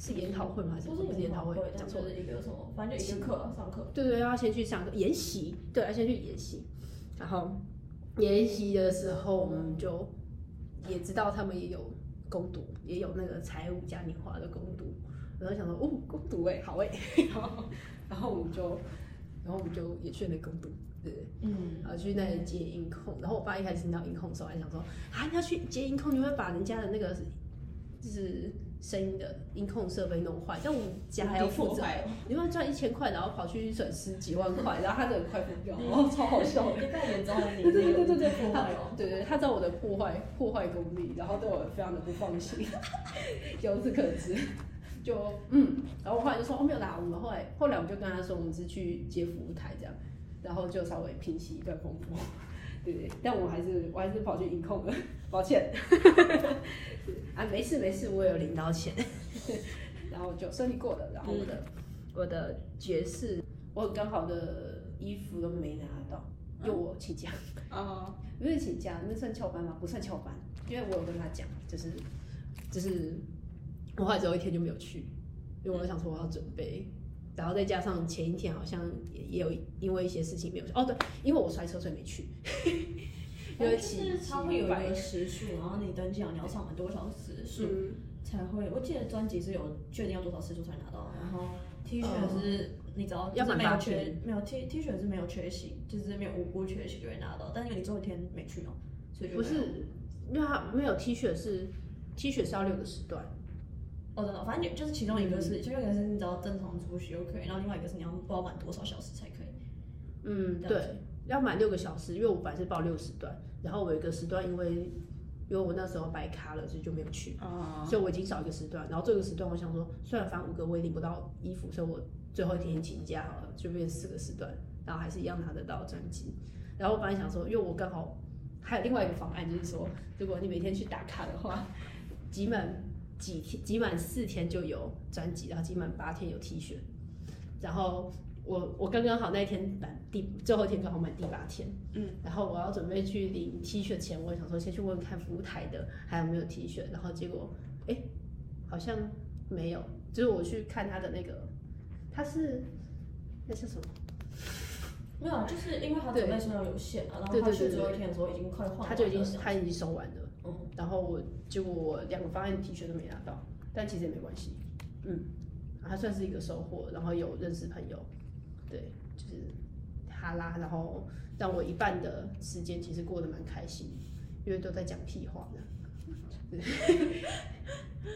[SPEAKER 5] 是研讨会吗？还是不是研讨会？讲错了。
[SPEAKER 4] 一个什么，反正就一个课上课。
[SPEAKER 5] 对对，要先去上课研习，对，要先去研习。然后研习的时候，我们就也知道他们也有攻读，也有那个财务嘉年华的攻读。然后想说，哦，攻读哎，好哎，然后然后我们就，然后我们就也去那攻读，对，
[SPEAKER 4] 嗯，
[SPEAKER 5] 然后去那里接音控。然后我爸一开始听到音控的时候，还想说，啊，你要去接音控，你会把人家的那个就是声音的音控设备弄坏，但我们家还要负责。你会赚一千块，然后跑去损失几万块，然后他这个快疯掉，哦 超好笑的。
[SPEAKER 4] 一代人知道你
[SPEAKER 5] 对对对对对，
[SPEAKER 4] 破
[SPEAKER 5] 他
[SPEAKER 4] 坏哦。
[SPEAKER 5] 对对，他知道我的破坏破坏功力，然后对我非常的不放心，由此可知，就嗯，然后我后来就说哦没有啦，我们后来后来我们就跟他说我们是去接服务台这样，然后就稍微平息一段风波，对对，但我还是我还是跑去音控了，抱歉，啊没事没事，我有领到钱，然后就顺利过了，然后我的、我的爵士，我刚好的衣服都没拿到，就我请假。
[SPEAKER 6] 哦，
[SPEAKER 5] 不是请假，那算翘班吗？不算翘班，因为我有跟他讲，就是就是我后来只有一天就没有去，因为我想说我要准备，然后再加上前一天好像也也有因为一些事情没有去，哦对，因为我摔车所以没去，因为骑
[SPEAKER 4] 就是
[SPEAKER 5] 骑
[SPEAKER 4] 它会有一个时数，然后你登记好你要上满多少时数
[SPEAKER 5] 嗯
[SPEAKER 4] 才会。我记得专辑是有确定要多少时数才拿到，然后 T 恤是你只要
[SPEAKER 5] 要
[SPEAKER 4] 是没有缺没有 T T 恤是没有缺席，就是没有无辜缺席就会拿到，但是因为你最后一天没去哦，所以就
[SPEAKER 5] 不是，因为它没有 T 恤是 T 恤是要六个时段，
[SPEAKER 4] 哦，真的，反正就是其中一个是，其中一个是你只要正常出席就可以，然后另外一个是你要包满多少小时才可以。
[SPEAKER 5] 嗯，对，要满六个小时，因为我本来是报六时段，然后我有一个时段因为因为我那时候白卡了，所以就没有去。
[SPEAKER 6] 哦，
[SPEAKER 5] 所以我已经少一个时段，然后这个时段我想说，虽然反正五个我也领不到衣服，所以我最后一天请假好了，就变四个时段，然后还是一样拿得到专辑。然后我本来想说，因为我刚好还有另外一个方案，就是说，如果你每天去打卡的话，集满几天，集满四天就有专辑，然后集满八天有 T 恤，然后。我我刚刚好那一天满第最后一天刚好满第八天，
[SPEAKER 6] 嗯，
[SPEAKER 5] 然后我要准备去领 T 恤前，我也想说先去问问看服务台的还有没有 T 恤，然后结果哎、好像没有，就是我去看他的那个，他是那是什么？
[SPEAKER 4] 没有，就是因为他准备数量有限啊，然后
[SPEAKER 5] 对对
[SPEAKER 4] 他去最后一天的时候已经快换完了，
[SPEAKER 5] 他就已经他已经收完了，
[SPEAKER 4] 嗯，
[SPEAKER 5] 然后我结果我两个方案 T 恤都没拿到，但其实也没关系，嗯，还算是一个收获，然后有认识朋友，对，就是哈拉，然后让我一半的时间其实过得蛮开心，因为都在讲屁话的，对，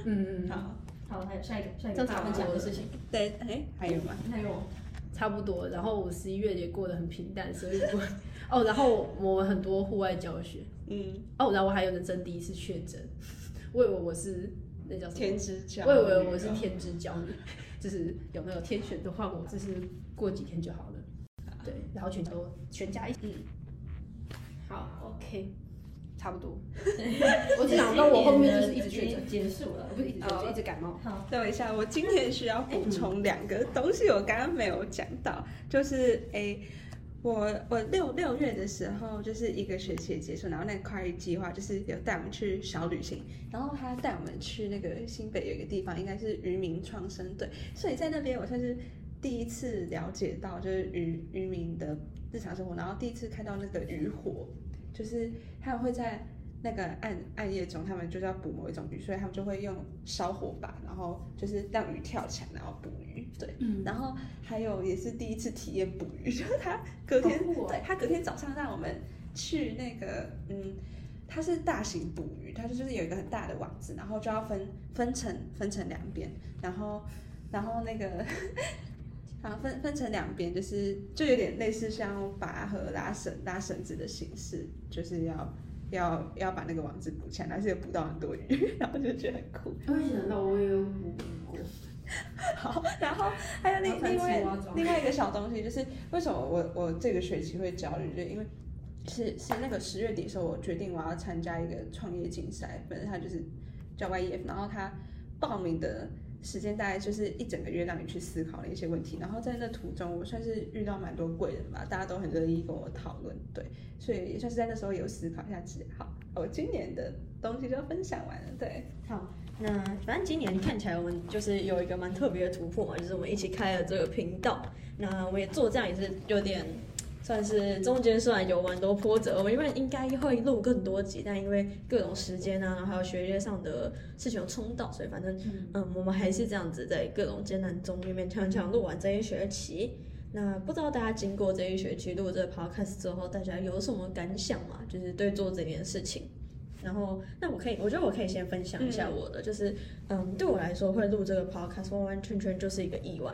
[SPEAKER 5] 嗯，
[SPEAKER 6] 好，
[SPEAKER 4] 好，还有下一个下一个
[SPEAKER 5] 正常
[SPEAKER 4] 他们讲的事情，
[SPEAKER 6] 对，哎，还有吗？
[SPEAKER 4] 还有
[SPEAKER 5] 差不多，然后我十一月也过得很平淡，所以我哦，然后我很多户外教学，
[SPEAKER 6] 嗯，
[SPEAKER 5] 哦，然后我还有人生第一次确诊，我以为我是那叫什么？
[SPEAKER 6] 天之骄，
[SPEAKER 5] 我以为我是天之骄女，就是有那个天选的话，我就是过几天就好了。对，然后全都全家一起。嗯，好，OK，差不多。我只想到我后面就是一直确诊，
[SPEAKER 2] 结束了，
[SPEAKER 5] 不是一直就一直感冒。
[SPEAKER 2] 好，
[SPEAKER 6] 等一下，我今天需要补充两个东西，我刚刚没有讲到，就是诶。我我六六月的时候就是一个学期结束，然后那个跨域计划就是有带我们去小旅行，然后他带我们去那个新北有一个地方，应该是渔民创生队，所以在那边我算是第一次了解到就是渔渔民的日常生活，然后第一次看到那个渔火，就是他们会在。那个暗暗夜中，他们就是要捕某一种鱼，所以他们就会用烧火把，然后就是让鱼跳起来，然后捕鱼。对，嗯然后还有也是第一次体验捕鱼，就是他隔天，对他隔天早上让我们去那个，嗯，它是大型捕鱼，它就是有一个很大的网子，然后就要分分成分成两边，然后然后那个，啊分分成两边，就是就有点类似像拔河拉绳拉绳子的形式，就是要。要要把那个网子补起来，但是又捕到很多鱼，然后就觉得很酷。
[SPEAKER 2] 我想到我也有捕过。
[SPEAKER 6] 好，然后还有另另外另外一个小东西，就是为什么我我这个学期会焦虑，就因为是是那个十月底的时候，我决定我要参加一个创业竞赛，反正它就是叫 YEF，然后它报名的。时间大概就是一整个月，让你去思考的一些问题。然后在那途中，我算是遇到蛮多贵人吧，大家都很乐意跟我讨论，对，所以也算是在那时候有思考一下自己。好，我今年的东西就分享完了，对。
[SPEAKER 4] 好，那反正今年看起来我们就是有一个蛮特别的突破嘛，就是我们一起开了这个频道。那我也做这样也是有点。算是中间虽然有蛮多波折，我们因为应该会录更多集，但因为各种时间啊，然后还有学业上的事情有冲到，所以反正嗯，我们还是这样子在各种艰难中勉勉强强录完这一学期。那不知道大家经过这一学期录这个 podcast 之后，大家有什么感想吗？就是对做这件事情。然后那我可以，我觉得我可以先分享一下我的，就是嗯，对我来说会录这个 podcast 完完全全就是一个意外。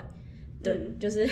[SPEAKER 4] 对，就是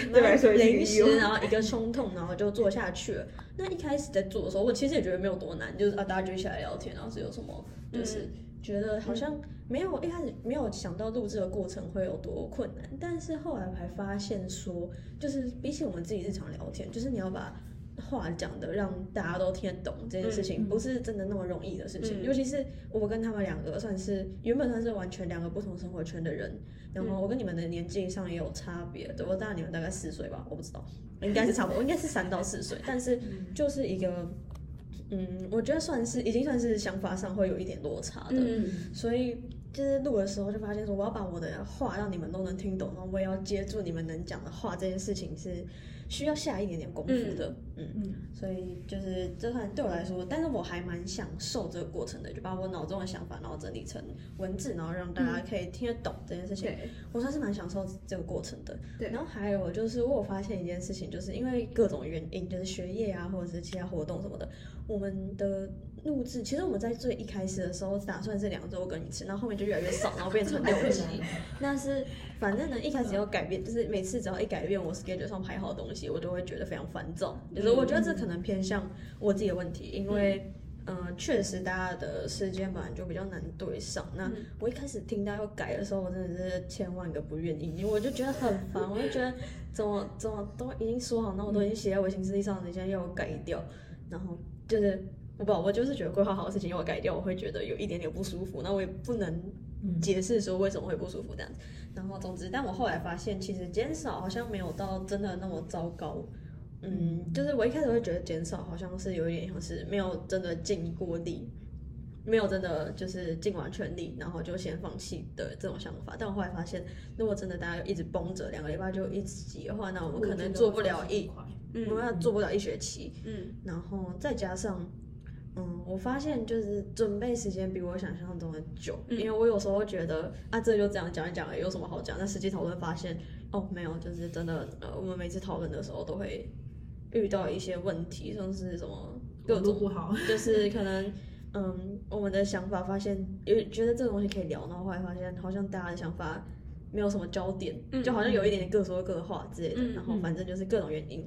[SPEAKER 4] 临时，然后一个冲动，然后就做下去了。那一开始在做的时候，我其实也觉得没有多难，就是啊，大家就一起来聊天，然后是有什么，就是觉得好像没有一开始没有想到录制的过程会有多困难。但是后来还发现说，就是比起我们自己日常聊天，就是你要把。话讲的让大家都听得懂这件事情，不是真的那么容易的事情。尤其是我跟他们两个算是原本算是完全两个不同生活圈的人，然后我跟你们的年纪上也有差别，对我大你们大概四岁吧，我不知道，应该是差不多，应该是三到四岁，但是就是一个，嗯，我觉得算是已经算是想法上会有一点落差的，所以就是录的时候就发现说，我要把我的话让你们都能听懂，然后我也要接住你们能讲的话，这件事情是。需要下一点点功夫的，嗯。嗯，所以就是这算对我来说，但是我还蛮享受这个过程的，就把我脑中的想法，然后整理成文字，然后让大家可以听得懂这件事情，我算是蛮享受这个过程的。对，然后还有就是我发现一件事情，就是因为各种原因，就是学业啊，或者是其他活动什么的，我们的。录制其实我们在最一开始的时候打算是两周更一次，然后后面就越来越少，然后变成六集。那是反正呢，一开始要改变，就是每次只要一改变我 schedule 上排好的东西，我都会觉得非常烦躁。就是我觉得这可能偏向我自己的问题，因为嗯，确实大家的时间本来就比较难对上。那我一开始听到要改的时候，我真的是千万个不愿意，因为我就觉得很烦，我就觉得怎么怎么都已经说好，那我都已经写在微信日历上，你现在要我改掉，然后就是。我不，我就是觉得规划好的事情要改掉，我会觉得有一点点不舒服。那我也不能解释说为什么会不舒服这样子。然后总之，但我后来发现，其实减少好像没有到真的那么糟糕。嗯，就是我一开始会觉得减少好像是有一点像是没有真的尽过力，没有真的就是尽完全力，然后就先放弃的这种想法。但我后来发现，如果真的大家一直绷着两个礼拜就一直挤的话，那我们可能做不了一，我们要做不了一学期。嗯，然后再加上。嗯，我发现就是准备时间比我想象中的久，因为我有时候觉得啊，这就这样讲一讲，有什么好讲？但实际讨论发现，哦，没有，就是真的，呃，我们每次讨论的时候都会遇到一些问题，像是什么各种
[SPEAKER 2] 不好，
[SPEAKER 4] 就是可能，嗯，我们的想法发现有觉得这个东西可以聊，然后后来发现好像大家的想法没有什么焦点，就好像有一点点各说各的话之类的，然后反正就是各种原因。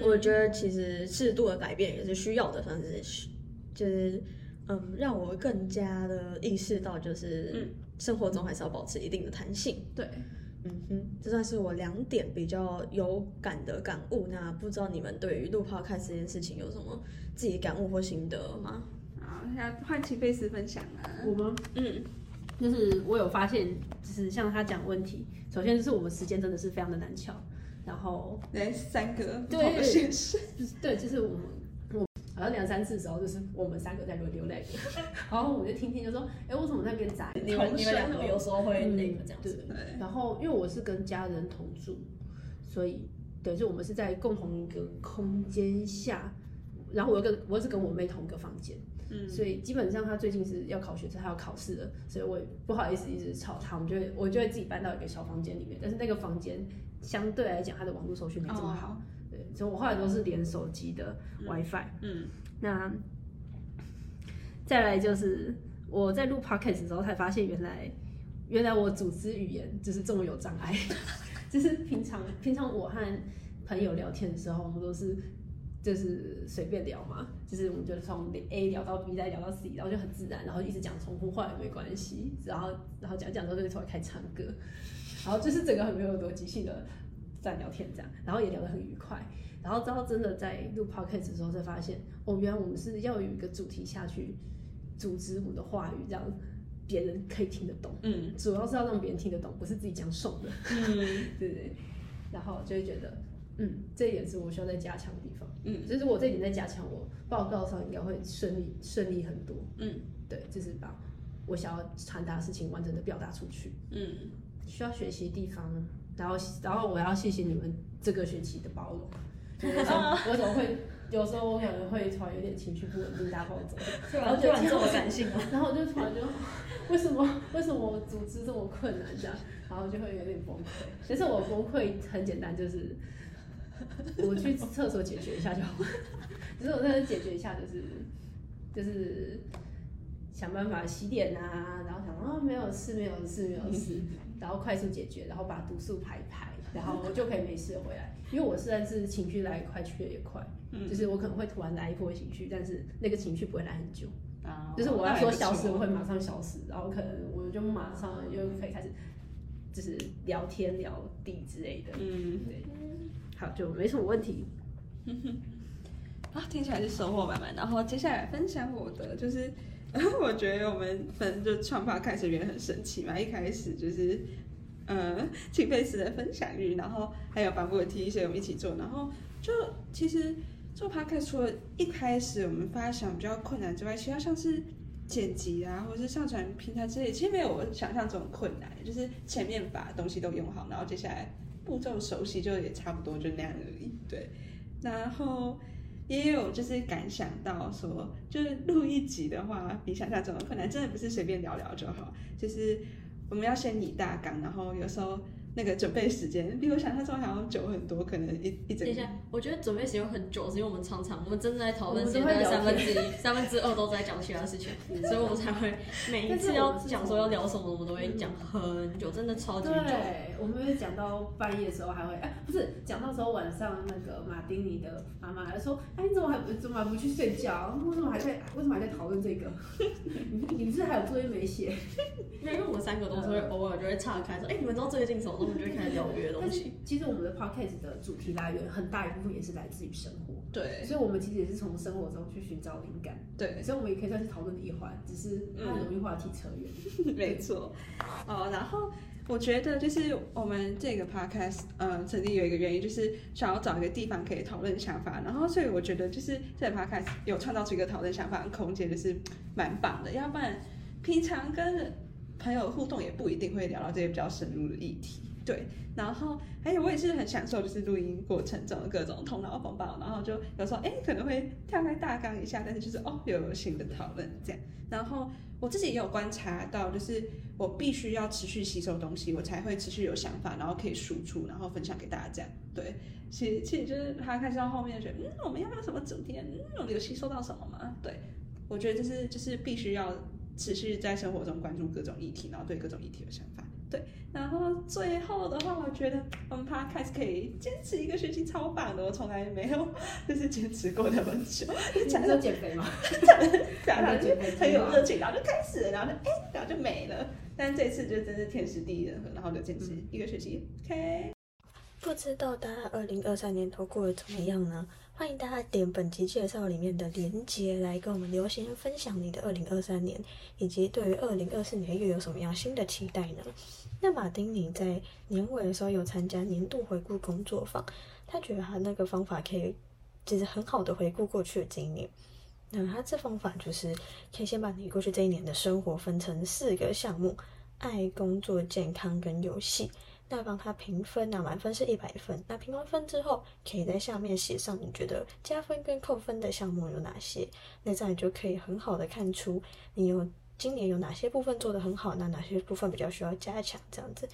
[SPEAKER 4] 我觉得其实适度的改变也是需要的，算是就是嗯，让我更加的意识到，就是生活中还是要保持一定的弹性。
[SPEAKER 6] 对
[SPEAKER 4] 嗯哼，这算是我两点比较有感的感悟。那不知道你们对于录 podcast 这件事情有什么自己感悟或心得吗？
[SPEAKER 6] 好，要换秦贝斯分享啊。
[SPEAKER 5] 我吗？
[SPEAKER 4] 嗯，
[SPEAKER 5] 就是我有发现，就是像他讲问题，首先就是我们时间真的是非常的难巧，然后
[SPEAKER 6] 来三个不
[SPEAKER 5] 对对，就是我们我好像两三次的时候，就是我们三个在轮流那个，然后我就听听就说，哎、为什么那边窄？
[SPEAKER 4] 你们你们两个。有时候会那个这样
[SPEAKER 5] 对。
[SPEAKER 4] 子。
[SPEAKER 6] 对，
[SPEAKER 5] 然后因为我是跟家人同住，所以对，就我们是在共同一个空间下，然后我又跟我是跟我妹同一个房间，
[SPEAKER 6] 嗯，
[SPEAKER 5] 所以基本上他最近是要考学测，他要考试了，所以我也不好意思一直吵他，我们就会我就会自己搬到一个小房间里面，但是那个房间相对来讲它的网络手续没这么好，
[SPEAKER 6] 哦。
[SPEAKER 5] 对，所以我后来都是连手机的 WiFi，、
[SPEAKER 6] 嗯，
[SPEAKER 5] 那再来就是我在录 podcast 的时候才发现，原来原来我组织语言就是这么有障碍。就是平常平常我和朋友聊天的时候，我们都是就是随便聊嘛，就是我们就从 A 聊到 B 再聊到 C，然后就很自然，然后一直讲重复话也没关系，然后然后讲讲之后就突然开始唱歌，然后就是整个很没有逻辑性的在聊天这样，然后也聊得很愉快。然后到真的在录 podcast 的时候，才发现哦，原来我们是要有一个主题下去组织我们的话语，这样别人可以听得懂。
[SPEAKER 6] 嗯
[SPEAKER 5] 主要是要让别人听得懂，不是自己讲爽的，
[SPEAKER 6] 嗯
[SPEAKER 5] 对不对？然后就会觉得，嗯，这一点是我需要再加强的地方。
[SPEAKER 6] 嗯
[SPEAKER 5] 就是我这一点在加强，我报告上应该会顺利顺利很多。
[SPEAKER 6] 嗯
[SPEAKER 5] 对，就是把我想要传达的事情完整的表达出去。
[SPEAKER 6] 嗯，
[SPEAKER 5] 需要学习的地方，然后然后我要谢谢你们这个学期的包容。我怎么会，有时候我可能会突然有点情绪不稳定，大家帮我走。
[SPEAKER 4] 突
[SPEAKER 5] 然后就
[SPEAKER 4] 突然这么感性了？
[SPEAKER 5] 然后我就突然就，为什么为什么我组织这么困难这样，然后就会有点崩溃。其实我崩溃很简单，就是 我去厕所解决一下就好。只是我在那解决一下，就是就是想办法洗脸啊，然后想啊没有事没有事没有事，然后快速解决，然后把毒素排一排，然后我就可以没事回来。因为我实在是情绪来得快去的也快，就是我可能会突然来一波情绪，但是那个情绪不会来很久。
[SPEAKER 6] 啊
[SPEAKER 5] 就是我要说消失，我会马上消失，然后可能我就马上又可以开始，就是聊天聊地之类的，
[SPEAKER 6] 嗯，
[SPEAKER 5] 对，好，就没什么问题。
[SPEAKER 6] 啊，听起来是收获满满。然后接下来分享我的，就是 我觉得我们分就创发开始也很神奇嘛，一开始就是呃秦贝斯的分享欲，然后还有反复的提一些我们一起做，然后就其实做趴开除了一开始我们发想比较困难之外，其他像是剪辑啊，或者是上传平台之类，其实没有我想象中困难，就是前面把东西都用好，然后接下来步骤熟悉，就也差不多就那样而已。对，然后也有就是感想到说，就是录一集的话，比想象中的困难，真的不是随便聊聊就好，就是我们要先拟大纲，然后有时候那个准备时间比我想象中还要久很多，可能一一整
[SPEAKER 4] 等一下，我觉得准备时间很久，是因为我们常常我们真的在讨论
[SPEAKER 5] 我
[SPEAKER 4] 时间大概
[SPEAKER 5] 们都会
[SPEAKER 4] 三分之一、三分之二都在讲其他事情，所以我们才会每一次要讲说要聊什么，我们都会讲很久，真的超级久。
[SPEAKER 5] 对，我们会讲到半夜的时候还会，哎，不是讲到时候晚上那个马丁尼的妈妈还说，哎，你怎么还不怎么还不去睡觉？为什么还在为什么还在讨论这个？你你不是还有作业没写？
[SPEAKER 4] 因为我们三个都是会偶尔就会岔开说，哎、你们知道最近什么？我们就会开始聊别的东西。
[SPEAKER 5] 其实我们的 podcast 的主题来源很大一部分也是来自于生活，
[SPEAKER 6] 对
[SPEAKER 5] 所以我们其实也是从生活中去寻找灵感，
[SPEAKER 6] 对，
[SPEAKER 5] 所以我们也可以算是讨论的一环，只是它很容易话题扯远。
[SPEAKER 6] 没错，哦，然后我觉得就是我们这个 podcast，呃，成立有一个原因，就是想要找一个地方可以讨论想法，然后所以我觉得就是这个 podcast 有创造出一个讨论想法的空间，就是蛮棒的。要不然平常跟朋友互动也不一定会聊到这些比较深入的议题。对，然后还有我也是很享受，就是录音过程中的各种头脑风暴，然后就有时候哎可能会跳开大纲一下，但是就是哦又有新的讨论这样。然后我自己也有观察到，就是我必须要持续吸收东西，我才会持续有想法，然后可以输出，然后分享给大家这样。对，其实其实就是他开始到后面觉得，嗯，我们要不要什么主题？嗯，我们有吸收到什么吗？对，我觉得就是就是必须要持续在生活中关注各种议题，然后对各种议题有想法。对，然后最后的话，我觉得我们 podcast 可以坚持一个学期，超棒的，我从来没有就是坚持过那么久，
[SPEAKER 5] 你是说减肥吗？
[SPEAKER 6] 讲的
[SPEAKER 5] 减肥
[SPEAKER 6] 很有热情，然后就开始了，然后就哎，然后就没了。但这次就真是天时地利人和，然后就坚持一个学期。OK，
[SPEAKER 3] 不知道大家二零二三年都过得怎么样呢？欢迎大家点本集介绍里面的连接来跟我们留言分享你的二零二三年，以及对于二零二四年又有什么样新的期待呢？那马丁尼在年尾的时候有参加年度回顾工作坊，他觉得他那个方法可以，其实很好的回顾过去的今年。那他这方法就是可以先把你过去这一年的生活分成四个项目：爱、工作、健康跟游戏。那帮他评分啊，满分是一百分。那评完分之后，可以在下面写上你觉得加分跟扣分的项目有哪些。那这样你就可以很好的看出你有今年有哪些部分做得很好，那哪些部分比较需要加强这样子。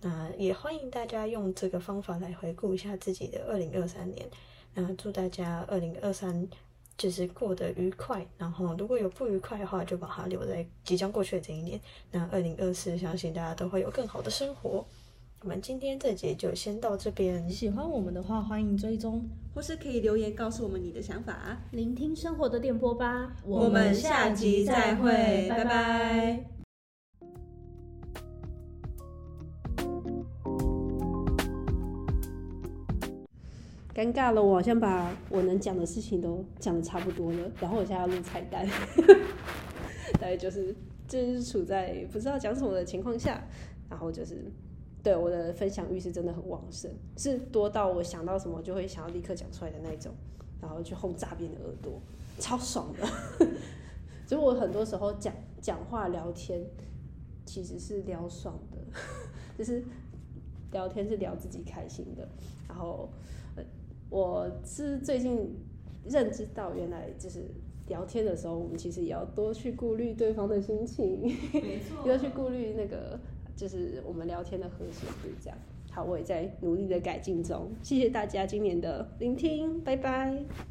[SPEAKER 3] 那也欢迎大家用这个方法来回顾一下自己的二零二三年。那祝大家二零二三就是过得愉快。然后如果有不愉快的话，就把它留在即将过去的这一年。那二零二四，相信大家都会有更好的生活。我们今天这节就先到这边。
[SPEAKER 1] 喜欢我们的话，欢迎追踪。
[SPEAKER 6] 或是可以留言告诉我们你的想法。
[SPEAKER 5] 聆听生活的电波吧，
[SPEAKER 1] 我们下集再会，拜拜。
[SPEAKER 5] 尴尬了，我好像把我能讲的事情都讲的差不多了，然后我现在要录彩蛋，大概就是就是处在不知道讲什么的情况下，然后就是对我的分享欲是真的很旺盛，是多到我想到什么就会想要立刻讲出来的那种，然后去轰炸别人的耳朵，超爽的。所以我很多时候讲讲话聊天其实是聊爽的，就是聊天是聊自己开心的，然后。我是最近认知到，原来就是聊天的时候，我们其实也要多去顾虑对方的心情，
[SPEAKER 6] 没错，
[SPEAKER 5] 要去顾虑那个就是我们聊天的和谐度，这样。好，我也在努力的改进中。谢谢大家今年的聆听，拜拜。